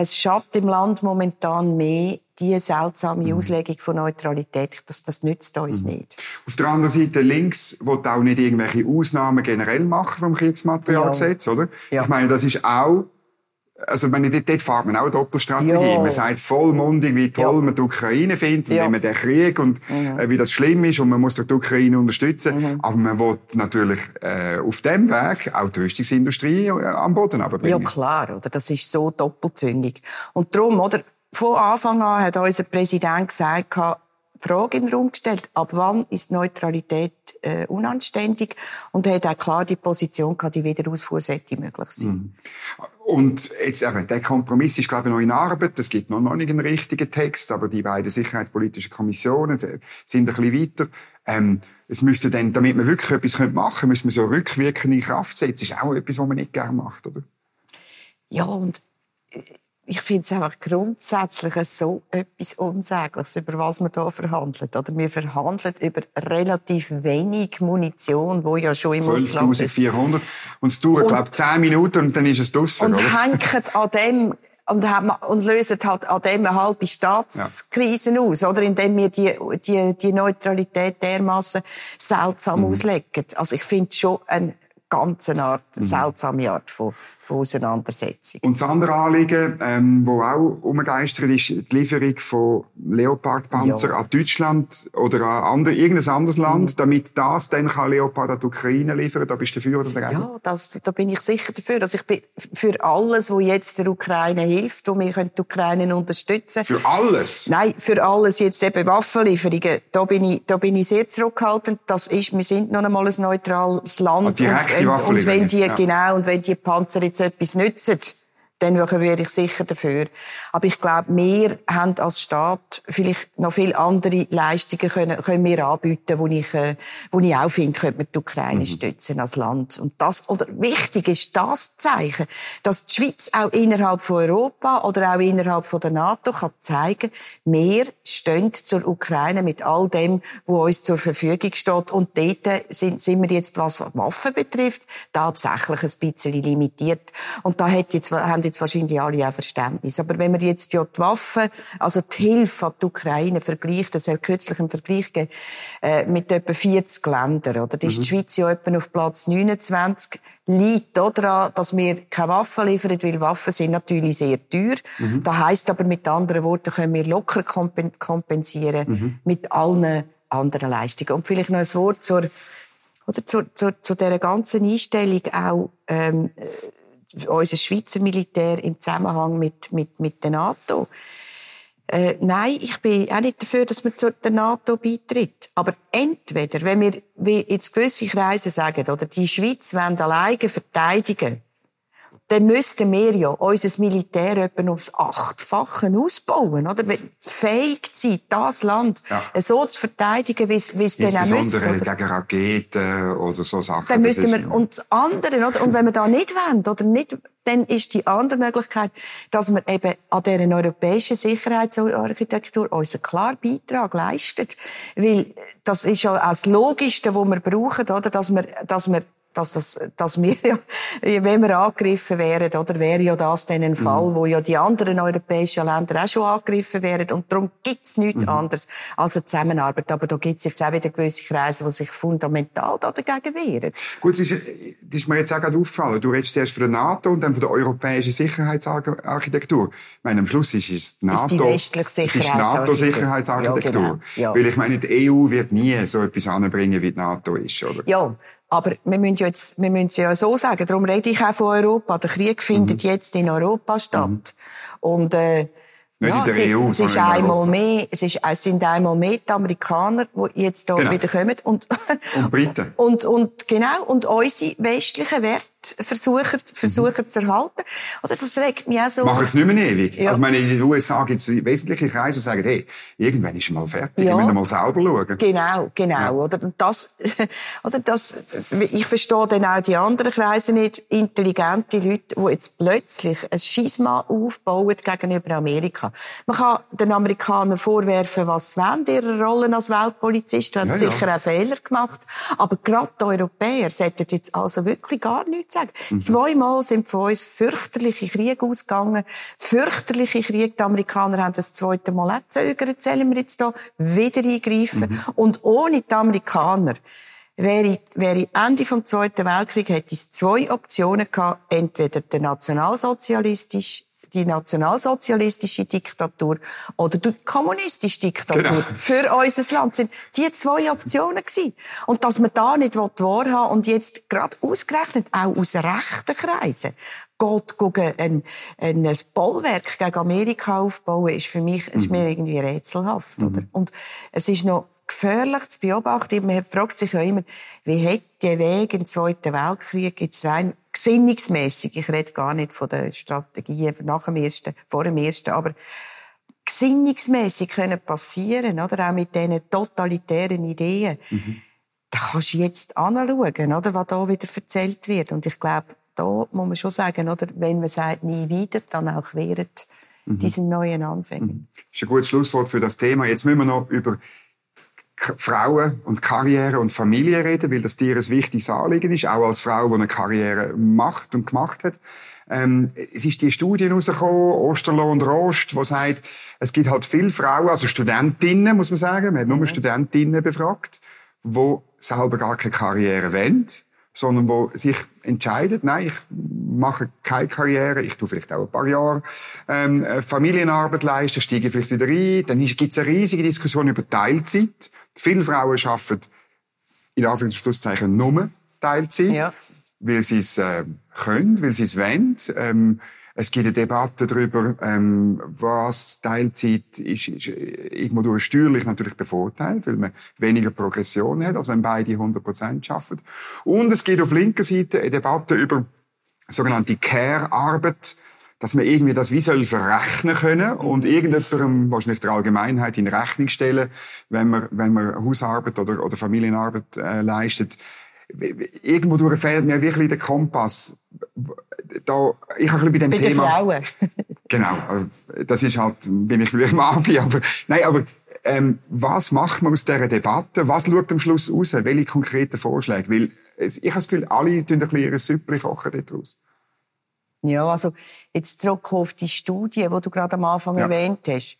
es schadet im Land momentan mehr, diese seltsame mhm. Auslegung von Neutralität, das, das nützt uns mhm. nicht. Auf der anderen Seite, links will auch nicht irgendwelche Ausnahmen generell machen vom Kriegsmaterialgesetz, ja. oder? Ja. Ich meine, das ist auch also, wenn dort, dort fährt man auch eine Doppelstrategie. Ja. Man sagt vollmundig, wie toll ja. man die Ukraine findet, und wie man den Krieg und mhm. äh, wie das schlimm ist und man muss die Ukraine unterstützen. Mhm. Aber man will natürlich äh, auf dem Weg auch die Rüstungsindustrie äh, am Boden abbringen. Ja, klar, oder? Das ist so doppelzüngig. Und darum, oder? Von Anfang an hat unser Präsident gesagt, Frage in den Raum gestellt, ab wann ist Neutralität äh, unanständig und er hat auch klar die Position gehabt, die Wiederausfuhr sollte möglich sein. Mhm. Und jetzt eben, der Kompromiss ist, glaube ich, noch in Arbeit. Es gibt noch, nicht einen richtigen Text, aber die beiden sicherheitspolitischen Kommissionen sind ein bisschen weiter. Ähm, es müsste dann, damit man wirklich etwas machen könnte, müssen wir so rückwirkend in Kraft setzen. Das ist auch etwas, was man nicht gerne macht, oder? Ja, und äh, ich finde es einfach grundsätzlich so etwas Unsägliches, über was wir hier verhandeln. Oder wir verhandeln über relativ wenig Munition, wo ja schon im 12 ist. 12.400. Und es dauert, glaube ich, 10 Minuten und dann ist es draussen, Und hängt an dem und, und lösen halt an dem eine halbe Staatskrise ja. aus, oder? Indem wir die, die, die Neutralität dermaßen seltsam mhm. auslegen. Also ich finde schon eine ganz Art, mhm. seltsame Art von von Auseinandersetzung. Und das andere Anliegen, ähm, wo auch umgeistert ist, die Lieferung von Leopardpanzer ja. an Deutschland oder an andere, irgendein anderes Land, mhm. damit das dann kann Leopard an die Ukraine liefern. Da bist du dafür oder dagegen? Ja, das, da bin ich sicher dafür. Also ich bin für alles, was jetzt der Ukraine hilft, wo wir die Ukraine unterstützen. Für alles? Nein, für alles jetzt eben Waffenlieferungen. Da bin ich, da bin ich sehr zurückhaltend. Das ist, wir sind noch einmal ein neutrales Land. Ah, direkte und, und, und wenn die, ja. genau, und wenn die Panzer jetzt etwas nützen, dann wäre ich sicher dafür. Aber ich glaube, wir haben als Staat vielleicht noch viele andere Leistungen können, können wir anbieten, wo ich, äh, wo ich auch finde, könnte man die Ukraine mhm. stützen als Land. Und das, oder wichtig ist das Zeichen, dass die Schweiz auch innerhalb von Europa oder auch innerhalb von der NATO kann zeigen, wir stehen zur Ukraine mit all dem, wo uns zur Verfügung steht. Und dort sind, sind wir jetzt, was Waffen betrifft, tatsächlich ein bisschen limitiert. Und da hat jetzt, haben jetzt wahrscheinlich alle auch Verständnis. Aber wenn man jetzt ja die Waffen, also die Hilfe an die Ukraine vergleicht, das hat kürzlich einen Vergleich gegeben, äh, mit etwa 40 Ländern, oder? Da ist mhm. die Schweiz ja etwa auf Platz 29 liegt daran, dass wir keine Waffen liefern, weil Waffen sind natürlich sehr teuer. Mhm. Das heisst aber mit anderen Worten, können wir locker kompensieren mhm. mit allen anderen Leistungen. Und vielleicht noch ein Wort zur, oder zu, zu, zu dieser ganzen Einstellung auch, ähm, unser Schweizer Militär im Zusammenhang mit, mit, mit der NATO. Äh, nein, ich bin auch nicht dafür, dass man zur NATO beitritt. Aber entweder, wenn wir, wie jetzt gewisse Kreise sagen, oder die Schweiz wollen alleine verteidigen, dann müssten wir ja unser Militär etwa aufs Achtfache ausbauen, oder? Fähig sein, das Land ja. so zu verteidigen, wie es, wie es dann auch müsste. Insbesondere gegen Raketen oder so Sachen. Dann müssten wir, und andere, oder? Und wenn wir da nicht wollen, oder nicht, dann ist die andere Möglichkeit, dass wir eben an dieser europäischen Sicherheitsarchitektur unseren klaren Beitrag leisten. Weil das ist ja auch das Logischste, was wir brauchen, oder? Dass wir, dass wir dass, das, dass wir ja, wenn wir angegriffen wären, oder wäre ja das dann ein Fall, mhm. wo ja die anderen europäischen Länder auch schon angegriffen wären. Und darum gibt's nichts mhm. anderes als eine Zusammenarbeit. Aber da gibt's jetzt auch wieder gewisse Kreise, die sich fundamental dagegen wehren. Gut, das ist, das ist mir jetzt auch gerade aufgefallen. Du redest zuerst von der NATO und dann von der europäischen Sicherheitsarchitektur. Ich meine, am Schluss ist es die NATO. Ist die westliche Sicherheitsarchitektur. Es. Ja, genau. ja. Weil ich meine, die EU wird nie so etwas anbringen, wie die NATO ist, oder? Ja, aber wir müssen, jetzt, wir müssen es ja so sagen. Darum rede ich auch von Europa. Der Krieg findet mhm. jetzt in Europa statt. Mhm. Und, äh, nicht ja, in der EU, es, ist einmal mehr, es, ist, es sind einmal mehr die Amerikaner, die jetzt hier genau. wieder kommen. Und, und Briten. Und, und, genau, und unsere westlichen Werte versuchen, versuchen zu erhalten. Oder das regt mich auch so. Machen es nicht mehr ewig. Ja. Also, ich meine, in den USA gibt es wesentliche Kreise, die sagen, hey, irgendwann ist mal fertig, ja. wir müssen mal selber schauen. Genau, genau. Ja. Oder das, oder das, ich verstehe dann auch die anderen Kreise nicht, intelligente Leute, die jetzt plötzlich ein Schisma aufbauen gegenüber Amerika. Man kann den Amerikanern vorwerfen, was sie wollen, ihre Rollen als Weltpolizist, haben ja, sicher auch Fehler gemacht. Aber gerade die Europäer sollten jetzt also wirklich gar nichts sagen. Mhm. Zweimal sind von uns fürchterliche Kriege ausgegangen. Fürchterliche Kriege. Die Amerikaner haben das zweite Mal auch gezögert, zählen wir jetzt hier, wieder eingreifen. Mhm. Und ohne die Amerikaner wäre, wäre Ende vom Zweiten Weltkrieg, hätte es zwei Optionen gehabt. Entweder der nationalsozialistische die nationalsozialistische Diktatur oder die kommunistische Diktatur genau. für unser Land sind die zwei Optionen gewesen. Und dass man da nicht wahrhaben und jetzt gerade ausgerechnet auch aus rechten Kreisen geht gucken, ein, ein Bollwerk gegen Amerika aufbauen, ist für mich, ist mir mhm. irgendwie rätselhaft, mhm. oder? Und es ist noch gefährlich zu beobachten. Man fragt sich ja immer, wie hätte der Weg im Zweiten Weltkrieg jetzt rein gesinnungsmäßig, ich rede gar nicht von der Strategie nach dem ersten, vor dem ersten, aber gesinnungsmäßig können passieren, oder? Auch mit diesen totalitären Ideen. Mhm. Da kannst du jetzt anschauen, oder? Was da wieder erzählt wird. Und ich glaube, da muss man schon sagen, oder? Wenn man sagt, nie wieder, dann auch während mhm. diesen neuen Anfängen. Mhm. Das ist ein gutes Schlusswort für das Thema. Jetzt müssen wir noch über Frauen und Karriere und Familie reden, weil das dir ein wichtiges Anliegen ist, auch als Frau, die eine Karriere macht und gemacht hat. Ähm, es ist die Studie rausgekommen, Osterloh und Rost, wo sagt, es gibt halt viele Frauen, also Studentinnen, muss man sagen, man hat nur mhm. Studentinnen befragt, die selber gar keine Karriere wollen, sondern wo sich entscheidet, nein, ich mache keine Karriere, ich tue vielleicht auch ein paar Jahre ähm, Familienarbeit leisten, steige vielleicht wieder ein. Dann gibt es eine riesige Diskussion über Teilzeit. Viele Frauen arbeiten in Anführungszeichen nur Teilzeit, ja. weil sie es äh, können, weil sie es wollen. Ähm, es gibt eine Debatte darüber, ähm, was Teilzeit ist, ist irgendwo durch steuerlich natürlich bevorteilt, weil man weniger Progression hat, als wenn beide 100 Prozent arbeiten. Und es gibt auf linker Seite eine Debatte über sogenannte Care-Arbeit, dass man irgendwie das visuell verrechnen können und irgendjemandem, wahrscheinlich der Allgemeinheit, in Rechnung stellen, wenn man, wenn man Hausarbeit oder, oder Familienarbeit äh, leistet. Irgendwo durch fehlt mir wirklich der Kompass. Da, ich habe ein bisschen bei dem bei Thema. Frauen. genau. Das ist halt, bin ich vielleicht mal aber, nein, aber, ähm, was macht man aus dieser Debatte? Was schaut am Schluss raus? Welche konkreten Vorschläge? Weil, ich habe das Gefühl, alle tun ein bisschen Süppli kochen daraus. Ja, also jetzt zurück auf die Studie, die du gerade am Anfang ja. erwähnt hast.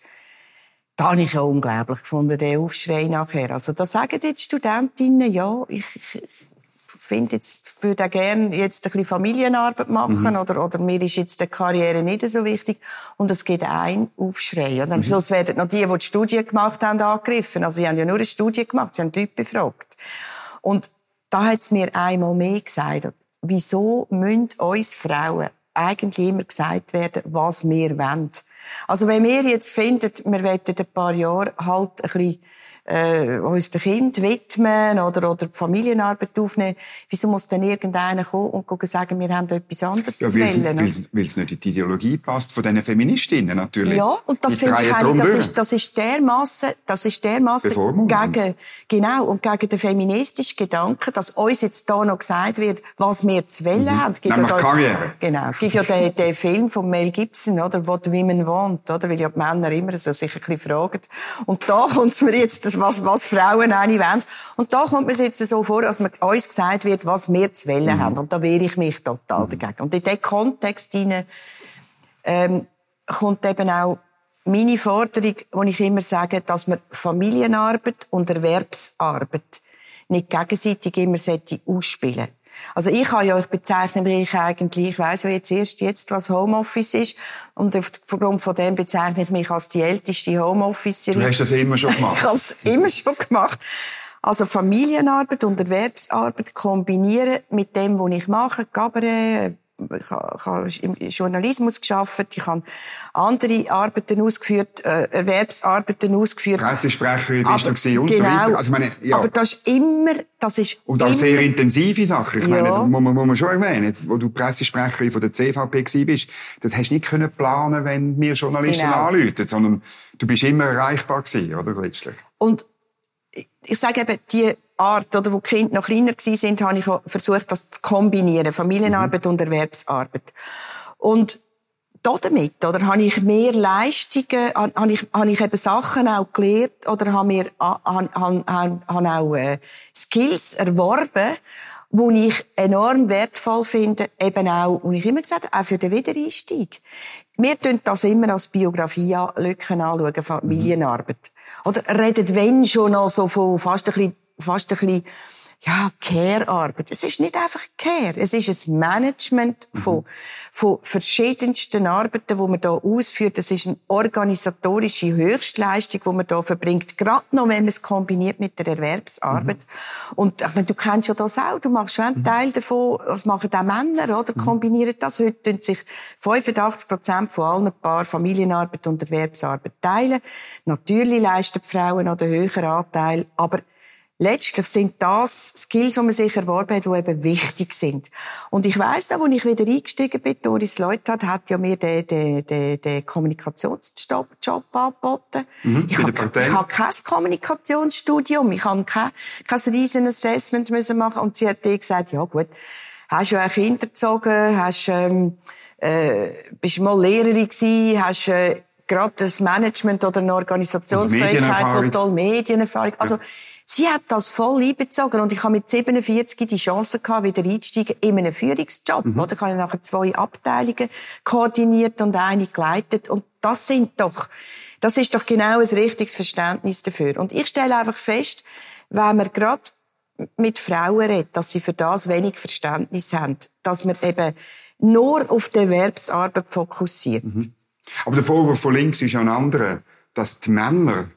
Da habe ich ja unglaublich gefunden, den Aufschrei nachher. Also da sagen jetzt Studentinnen, ja, ich, ich finde jetzt, würde gerne jetzt ein bisschen Familienarbeit machen mhm. oder, oder mir ist jetzt die Karriere nicht so wichtig. Und es gibt einen Aufschrei. Und am mhm. Schluss werden noch die, die die Studie gemacht haben, angegriffen. Also sie haben ja nur eine Studie gemacht, sie haben Leute befragt. Und da hat es mir einmal mehr gesagt, wieso müssen uns Frauen eigentlich immer gesagt werden, was wir wollen. Also wenn wir jetzt finden, wir wollen ein paar Jahre halt ein bisschen äh, uns dem Kind widmen oder, oder die Familienarbeit aufnehmen, wieso muss dann irgendeiner kommen und sagen, wir haben etwas anderes ja, zu wählen? Weil es nicht in die Ideologie passt von diesen Feministinnen natürlich. Ja, und das finde ich eigentlich, das ist, das ist dermassen, das ist dermassen gegen, genau, und gegen den feministischen Gedanken, dass uns jetzt da noch gesagt wird, was wir zu wählen mhm. haben. Gibt Nämlich ja da, Karriere. Genau. Gibt ja den, den Film von Mel Gibson, oder, What Women Want, oder, weil ja die Männer immer so sich ein bisschen fragen. Und da kommt es mir jetzt, das was, was Frauen eine wollen. Und da kommt mir jetzt so vor, dass man uns gesagt wird, was wir zu wollen mhm. haben. Und da wehre ich mich total mhm. dagegen. Und in diesen Kontext hinein, ähm, kommt eben auch meine Forderung, wo ich immer sage, dass man Familienarbeit und Erwerbsarbeit nicht gegenseitig immer ausspielen also ich habe ja, ich bezeichne mich eigentlich, ich weiss ja jetzt erst jetzt, was Homeoffice ist. Und aufgrund von dem bezeichne ich mich als die älteste Homeofficerin. Du hast das immer schon gemacht. ich habe es immer schon gemacht. Also Familienarbeit und Erwerbsarbeit kombinieren mit dem, was ich mache, Cabaret, ich habe im Journalismus geschafft, ich habe andere Arbeiten ausgeführt, äh, Erwerbsarbeiten ausgeführt. Pressesprecherin bist du gewesen und genau, so weiter. Also meine, ja. Aber das ist immer, das ist Und auch sehr intensive Sachen. Ich ja. meine, muss man, muss man schon erwähnen, wo du Pressesprecherin von der CVP gewesen bist, das hast du nicht können planen, wenn mir Journalisten genau. anrufen, sondern du bist immer erreichbar gewesen, oder letztlich. Und ich sage eben, die Art, oder wo die Kinder noch kleiner sind, habe ich versucht, das zu kombinieren. Familienarbeit mhm. und Erwerbsarbeit. Und damit, oder, habe ich mehr Leistungen, habe ich, habe ich eben Sachen auch gelernt, oder habe mir, habe, habe, habe auch, äh, Skills erworben, wo ich enorm wertvoll finde, eben auch, und ich immer gesagt auch für den Wiedereinstieg. Wir tun das immer als Biografie-Lücken anschauen, Familienarbeit. Oder redet wenn schon noch so von fast ein bisschen, fast ein bisschen ja, Care-Arbeit. Es ist nicht einfach Care. Es ist ein Management von, mhm. von verschiedensten Arbeiten, die man hier ausführt. Es ist eine organisatorische Höchstleistung, die man hier verbringt. Gerade noch, wenn man es kombiniert mit der Erwerbsarbeit. Mhm. Und, ich meine, du kennst ja das auch. Du machst schon einen mhm. Teil davon. Das machen auch Männer, oder? Mhm. Kombinieren das. Heute tun sich 85 Prozent von allen Paar Familienarbeit und Erwerbsarbeit teilen. Natürlich leisten die Frauen noch den höheren Anteil. Aber letztlich sind das Skills, die man sich erworben hat, die eben wichtig sind. Und ich weiss noch, als ich wieder eingestiegen bin, Doris Leuthard hat ja mir den, den, den, den Kommunikationsjob angeboten. Mhm, ich habe hab kein Kommunikationsstudium, ich habe kein, kein riesen Assessment müssen machen. Und sie hat dir gesagt, ja gut, hast du ein Kind erzogen, hast, ähm, äh, bist mal Lehrerin gewesen, hast äh, gerade das Management oder eine Organisationsfähigkeit, toll Medienerfahrung. Also, ja Sie hat das voll einbezogen und ich habe mit 47 die Chance gehabt, wieder einzusteigen in einen Führungsjob. Mhm. Oder ich habe nachher zwei Abteilungen koordiniert und eine geleitet und das sind doch, das ist doch genau ein richtiges Verständnis dafür. Und ich stelle einfach fest, wenn man gerade mit Frauen redet, dass sie für das wenig Verständnis haben, dass man eben nur auf die Erwerbsarbeit fokussiert. Mhm. Aber der Vorwurf von links ist ja ein anderer, dass die Männer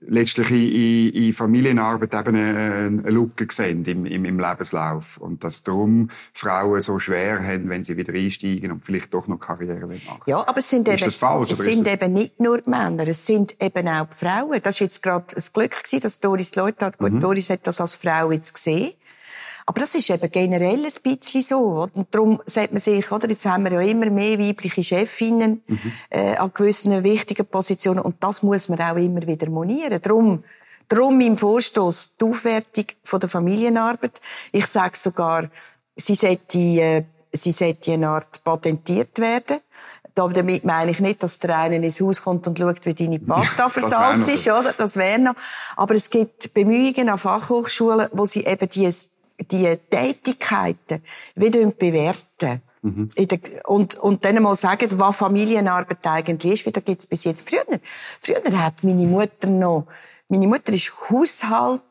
letztlich in, in, in Familienarbeit eben eine, eine Lücke sehen im, im, im, Lebenslauf. Und dass darum Frauen so schwer haben, wenn sie wieder einsteigen und vielleicht doch noch Karriere machen Ja, aber es sind, ist eben, falsch, es sind eben nicht nur die Männer, es sind eben auch die Frauen. Das war jetzt gerade ein Glück, gewesen, dass Doris Leute hat. Gut, mhm. Doris hat das als Frau jetzt gesehen. Aber das ist eben generell ein bisschen so. Und darum sagt man sich, oder, jetzt haben wir ja immer mehr weibliche Chefinnen mhm. äh, an gewissen wichtigen Positionen und das muss man auch immer wieder monieren. Darum, darum im Vorstoß die Aufwertung von der Familienarbeit. Ich sage sogar, sie sollte, äh, sie sollte eine Art patentiert werden. Damit meine ich nicht, dass der eine ins Haus kommt und schaut, wie deine Pasta versalzt ist, oder? Das wäre noch. Aber es gibt Bemühungen an Fachhochschulen, wo sie eben diese die Tätigkeiten wieder bewerten. Mhm. Und, und dann mal sagen, was Familienarbeit eigentlich ist, wie da gibt's bis jetzt. Früher, früher hat meine Mutter noch, meine Mutter ist Haushalt,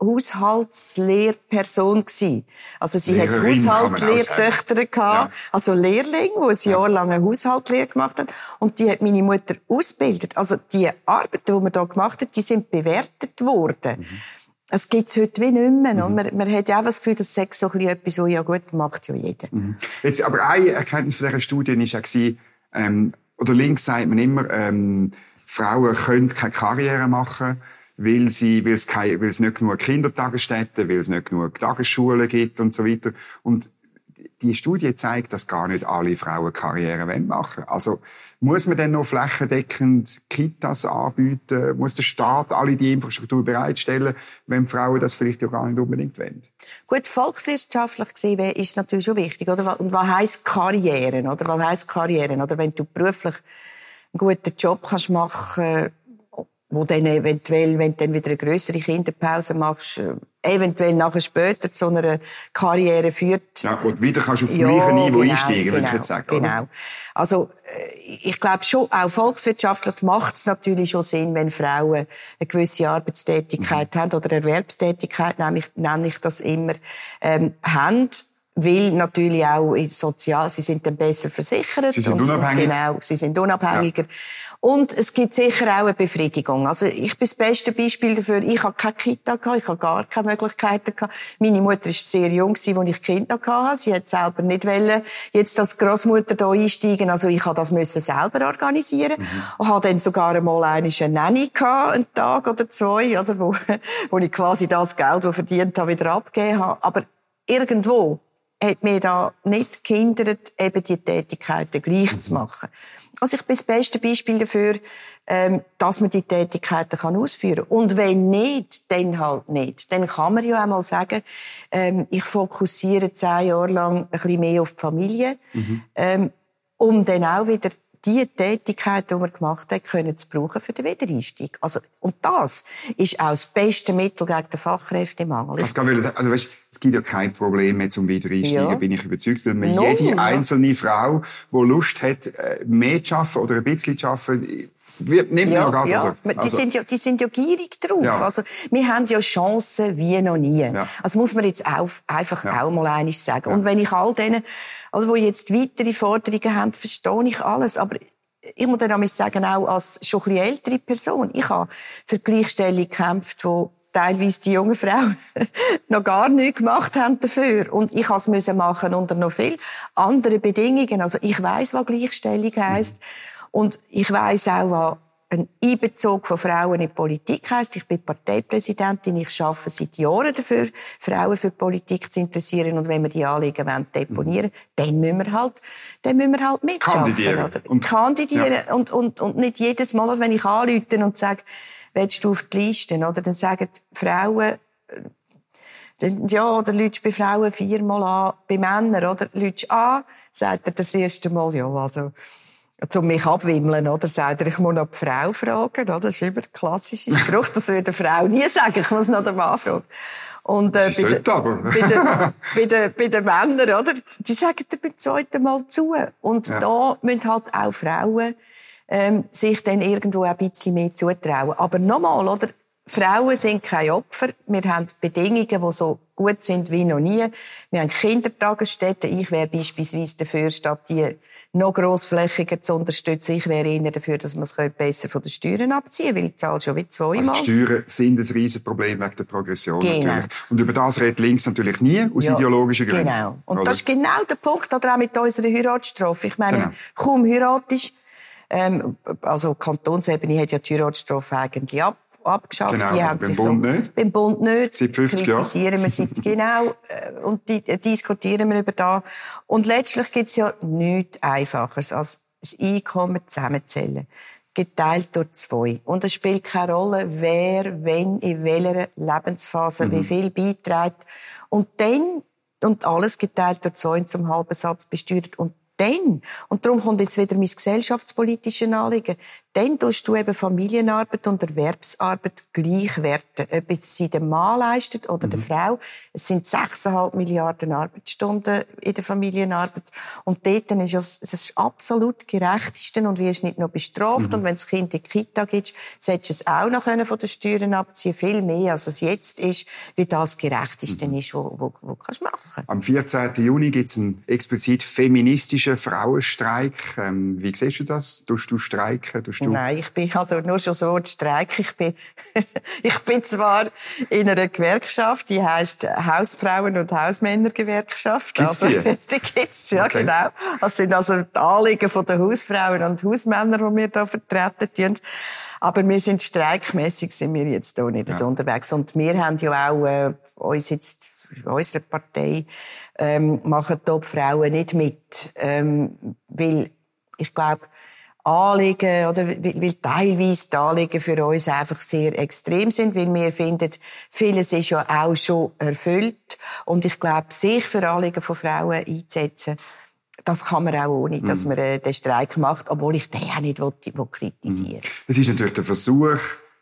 Haushaltslehrperson gsi. Also sie Lehrerin hat Haushaltslehrtöchter gehabt, ja. also Lehrling, wo ein Jahr lang eine Haushaltslehre gemacht hat. Und die hat meine Mutter ausgebildet. Also die Arbeiten, die man da gemacht hat, die sind bewertet worden. Mhm. Es gibt es heute wie nicht mehr. Mhm. Man, man hat ja auch das Gefühl, dass Sex so etwas, so ja gut, macht ja jeder. Mhm. Jetzt, aber eine Erkenntnis von dieser Studie war auch, ähm, oder links sagt man immer, ähm, Frauen können keine Karriere machen, weil sie, weil es, keine, weil es nicht genug Kindertagesstätten, weil es nicht genug Tagesschulen gibt und so weiter. Und die Studie zeigt, dass gar nicht alle Frauen Karriere machen wollen. Also, muss man denn noch flächendeckend Kitas anbieten? Muss der Staat alle die Infrastruktur bereitstellen, wenn Frauen das vielleicht ja gar nicht unbedingt wollen? Gut, volkswirtschaftlich gesehen ist natürlich schon wichtig, oder? Und was heisst Karrieren, oder? Was heisst Karrieren, oder? Wenn du beruflich einen guten Job kannst machen wo dann eventuell, wenn du dann wieder eine größere Kinderpause machst, äh, eventuell nachher später zu einer Karriere führt. Ja gut, wieder kannst du auf dem ja, gleichen Niveau genau, einsteigen, genau, würde ich jetzt sagen. Genau. Oder? Also äh, ich glaube schon, auch volkswirtschaftlich macht es natürlich schon Sinn, wenn Frauen eine gewisse Arbeitstätigkeit mhm. haben oder Erwerbstätigkeit, nenne ich, nenne ich das immer, ähm, haben weil natürlich auch sozial, sie sind dann besser versichert. Sie sind unabhängiger. Genau, sie sind unabhängiger. Ja. Und es gibt sicher auch eine Befriedigung. Also ich bin das beste Beispiel dafür. Ich habe keine Kita gehabt, ich habe gar keine Möglichkeiten gehabt. Meine Mutter war sehr jung, als ich Kinder hatte. Sie hat selber nicht wollen, jetzt als Großmutter hier einsteigen. Also ich habe das müssen selber organisieren. Mhm. Und habe dann sogar einmal eine Nanny gehabt, einen Tag oder zwei, oder, wo, wo ich quasi das Geld, das ich verdient habe, wieder abgegeben habe. Aber irgendwo hat mir da nicht gehindert, eben die Tätigkeiten gleich mhm. zu machen. Also ich bin das beste Beispiel dafür, ähm, dass man die Tätigkeiten kann ausführen kann. Und wenn nicht, dann halt nicht. Dann kann man ja auch mal sagen, ähm, ich fokussiere zehn Jahre lang ein bisschen mehr auf die Familie, mhm. ähm, um dann auch wieder die Tätigkeit, die man gemacht hat, können zu brauchen für den Wiedereinstieg. Also, und das ist auch das beste Mittel gegen den Fachkräftemangel. Also, also weißt, es gibt ja kein Problem mehr zum Wiedereinsteigen, ja. bin ich überzeugt. Weil man Null, jede ja. einzelne Frau, die Lust hat, äh, mehr zu arbeiten oder ein bisschen zu arbeiten, wird, nimmt ja, man ja, ja. Die, also, sind ja, die sind ja gierig drauf. Ja. Also, wir haben ja Chancen wie noch nie. Ja. Also muss man jetzt auch, einfach auch mal eines sagen. Und wenn ich all denen, also, die jetzt weitere Forderungen haben, verstehe ich alles. Aber ich muss dann auch sagen, auch als schon ein bisschen ältere Person, ich habe für Gleichstellung gekämpft, wo teilweise die jungen Frauen noch gar nichts gemacht haben dafür. Und ich musste es machen unter noch viel anderen Bedingungen. Also ich weiß, was Gleichstellung heisst. Und ich weiß auch, was ein Einbezug von Frauen in die Politik heisst. Ich bin Parteipräsidentin. Ich arbeite seit Jahren dafür, Frauen für Politik zu interessieren. Und wenn wir die Anliegen wollen, deponieren dann müssen wir halt, dann müssen wir halt mitschaffen. Kandidieren. Oder? Und- kandidieren. Und, und, und nicht jedes Mal, wenn ich anrufe und sage, willst du auf die Liste? Oder dann sagen Frauen, ja, oder lütst bei Frauen viermal an, bei Männern, oder? Lütst an, sagt er das erste Mal, ja, also, zum mich abwimmeln, oder? Sagt er, ich muss noch die Frau fragen, oder? Das ist immer der klassische Spruch, das würde eine Frau nie sagen, ich muss noch den Mann fragen. Und, äh, bei, den, aber. bei, den, bei, den, bei den Männern, oder? Die sagen dir beim zweiten Mal zu. Und Ja. da müssen halt auch Frauen, ähm, sich dann irgendwo ein bisschen mehr zutrauen. Aber nochmal, oder? Frauen sind kein Opfer. Wir haben Bedingungen, die so gut sind wie noch nie. Wir haben Kindertagesstätten. Ich wäre beispielsweise dafür, statt die noch grossflächiger zu unterstützen, ich wäre eher dafür, dass man es besser von den Steuern abziehen könnte, weil ich zahle schon wie zweimal. Also die Steuern sind ein riesen Problem wegen der Progression Genau. natürlich. Und über das redet links natürlich nie, aus Ja, ideologischen Gründen. Genau. Und Oder? das ist genau der Punkt, oder auch mit unserer Heiratsstrafe. Ich meine, Genau. kaum heiratest, ähm, also Kantonsebene hat ja die Heiratsstrafe eigentlich ab, abgeschafft. Genau, die haben beim sich Bund da- nicht. Beim Bund nicht. Seit 50 Jahren. Kritisieren wir seit, genau, äh, und die, äh, diskutieren wir über da. Und letztlich gibt es ja nichts Einfacheres als das Einkommen zusammenzählen. Geteilt durch zwei. Und es spielt keine Rolle, wer, wenn, in welcher Lebensphase, Mhm. wie viel beiträgt. Und dann, und alles geteilt durch zwei und zum halben Satz besteuert. Und dann, und darum kommt jetzt wieder mein gesellschaftspolitisches Anliegen, dann tust du eben Familienarbeit und Erwerbsarbeit gleichwerten. Ob jetzt sie der Mann leistet oder Mhm. der Frau. Es sind 6,5 Milliarden Arbeitsstunden in der Familienarbeit. Und dort ist es es ist absolut gerechteste und wirst nicht noch bestraft. Mhm. Und wenn das Kind in die Kita geht, solltest du es auch noch können von den Steuern abziehen Viel mehr, als es jetzt ist, wie das gerechteste Mhm. ist, wo, wo, wo kannst du machen. Am 14. Juni gibt es einen explizit feministischen Frauenstreik. Ähm, wie siehst du das? Tust du streiken? Tust du Nein, ich bin also nur schon so ein Streik. Ich bin, ich bin zwar in einer Gewerkschaft, die heißt Hausfrauen- und Hausmännergewerkschaft. Gibt's die? Die gibt's, ja, Okay. genau. Das sind also die Anliegen von der Hausfrauen und Hausmänner, die wir da vertreten tun. Aber wir sind streikmäßig sind wir jetzt hier nicht so unterwegs. Und wir haben ja auch, äh, uns jetzt, unsere Partei, ähm, machen die Frauen nicht mit. Ähm, weil, ich glaube, Anliegen, oder, weil, teilweise die Anliegen für uns einfach sehr extrem sind, weil wir finden, vieles ist ja auch schon erfüllt. Und ich glaube, sich für Anliegen von Frauen einzusetzen, das kann man auch ohne, dass man äh, den Streik macht, obwohl ich den auch nicht will, will kritisieren Es ist natürlich der Versuch,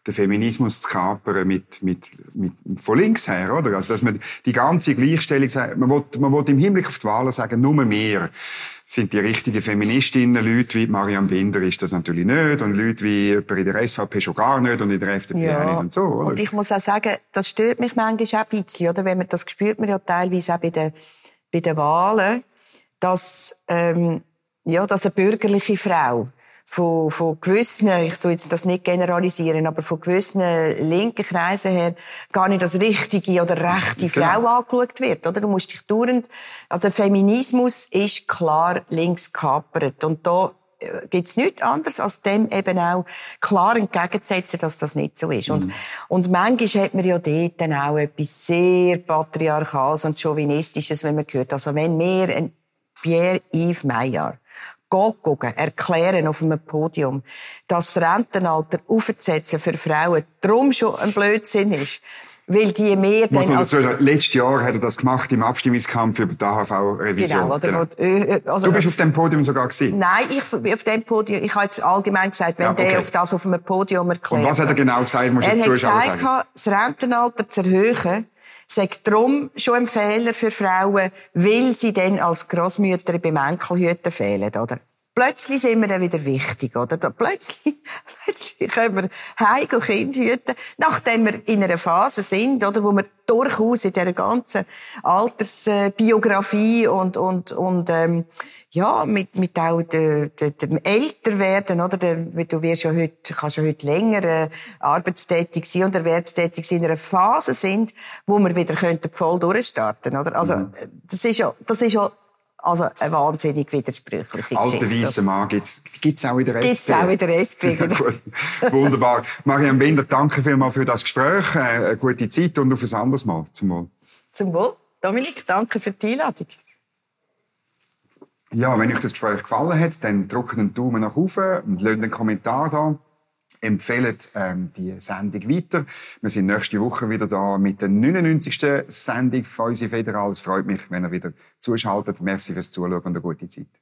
den Feminismus zu kapern mit, mit, mit, von links her, oder? Also, dass man die ganze Gleichstellung sagt, man will, man will im Hinblick auf die Wahlen sagen, nur mehr sind die richtigen Feministinnen. Leute wie Marianne Binder ist das natürlich nicht. Und Leute wie jemand in der SVP schon gar nicht und in der FDP auch nicht und so, oder? Und ich muss auch sagen, das stört mich manchmal auch ein bisschen, oder? Wenn man, das spürt man ja teilweise auch bei den, bei den Wahlen, dass, ähm, ja, dass eine bürgerliche Frau von, von gewissen, ich soll jetzt das nicht generalisieren, aber von gewissen linken Kreisen her gar nicht als richtige oder rechte Genau. Frau angeschaut wird, oder? Du musst dich dauernd, also Feminismus ist klar links gekapert und da äh, gibt's nichts anderes, als dem eben auch klar entgegenzusetzen, dass das nicht so ist. Und, und manchmal hat man ja dort dann auch etwas sehr Patriarchales und Chauvinistisches, wenn man hört. Also wenn wir ein Pierre-Yves Meyer gucken, erklären auf einem Podium, dass das Rentenalter aufzusetzen für Frauen drum schon ein Blödsinn ist, weil die mehr Muss man dazu sagen, letztes Jahr hat er das gemacht im Abstimmungskampf über die AHV-Revision. Genau, oder? wo- äh, äh, Also, Du bist auf dem Podium sogar gewesen. Nein, ich bin auf dem Podium, ich habe jetzt allgemein gesagt, wenn Ja, okay. der auf das auf einem Podium erklärt. Und was hat er genau gesagt? Musst du Er den hat Zuschauern gesagt, sagen. das Rentenalter zu erhöhen, sei darum schon ein Fehler für Frauen, weil sie dann als Grossmütter beim Enkelhüten fehlen, oder? Plötzlich sind wir dann wieder wichtig, oder? Plötzlich, plötzlich können wir heim und Kind hüten, nachdem wir in einer Phase sind, oder? Wo wir durchaus in dieser ganzen Altersbiografie und, und, und, ähm, ja, mit, mit auch de, de, dem Älterwerden, oder? Der, du wirst ja heute, kannst ja heute länger äh, arbeitstätig sein und erwerbstätig sein, in einer Phase sind, wo wir wieder könnten voll durchstarten, oder? Also, Mhm. das ist ja, das ist ja, also eine wahnsinnig widersprüchliche Alter Geschichte. weißer Mann gibt's, gibt's auch in der SP. Gibt's auch in der SP, genau. Gut. Wunderbar. Marianne Binder, danke vielmals für das Gespräch. Äh, eine gute Zeit und auf ein anderes Mal. Zum Wohl. Zum Wohl. Dominik, danke für die Einladung. Ja, wenn euch das Gespräch gefallen hat, dann drückt einen Daumen nach oben und lasst einen Kommentar da. Empfehlt ähm, die Sendung weiter. Wir sind nächste Woche wieder da mit der 99. Sendung von unserer Federal. Es freut mich, wenn ihr wieder zuschaltet. Merci fürs Zuschauen und eine gute Zeit.